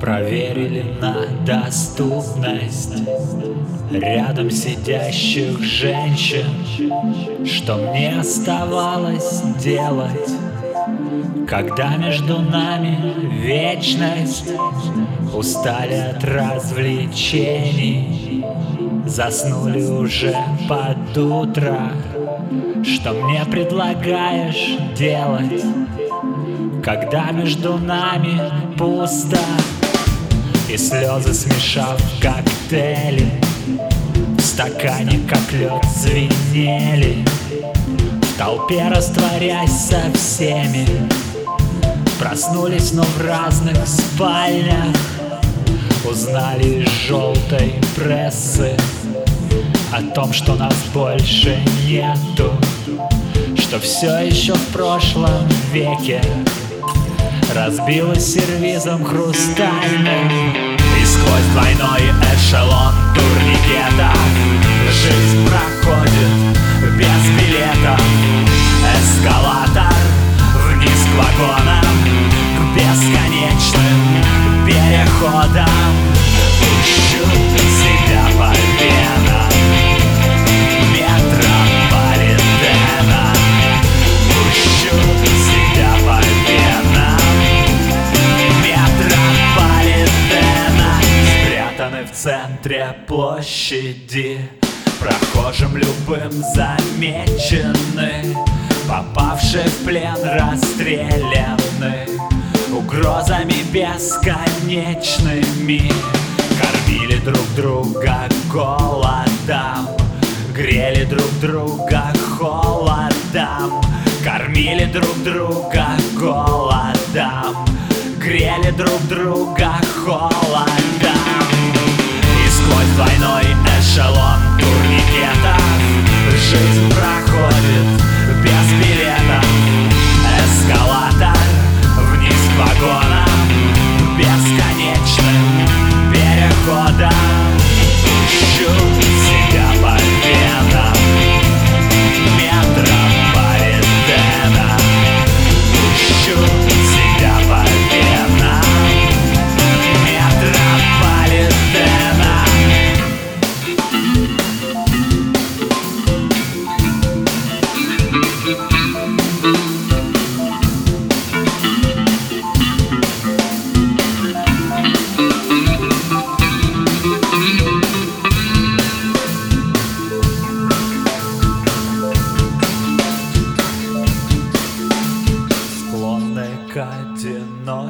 Проверили на доступность Рядом сидящих женщин. Что мне оставалось делать Когда между нами вечность? Устали от развлечений Заснули уже под утро. Что мне предлагаешь делать Когда между нами пусто И слезы смешав в коктейле В стакане как лед звенели. В толпе растворясь со всеми Проснулись, но в разных спальнях. Узнали из желтой прессы О том, что нас больше нету Что все еще в прошлом веке Разбилась сервизом хрустальным И сквозь двойной эшелон турникета Жизнь проходит без билета. Эскалатор вниз к вагонам К бесконечным переходам. Пущу себя центре площади. Прохожим любым замечены Попавшие в плен расстреляны. Угрозами бесконечными Кормили друг друга голодом Грели друг друга холодом Кормили друг друга голодом Грели друг друга Жизнь проходит без билета. Эскалатор вниз к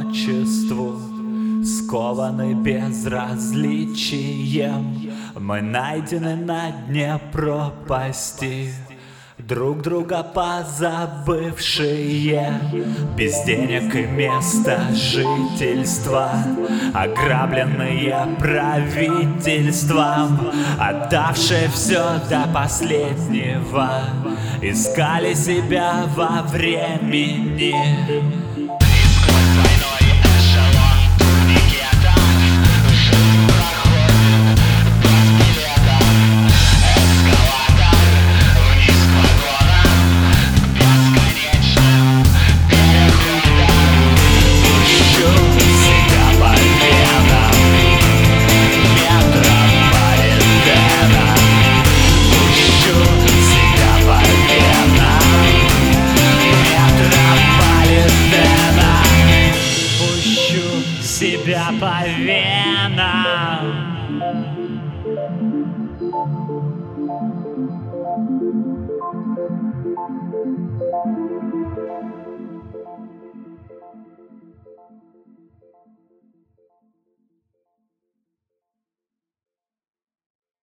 одиночеству, скованы безразличием. Мы найдены на дне пропасти, друг друга позабывшие, без денег и места жительства, ограбленные правительством, отдавшие все до последнего, искали себя во времени. По венам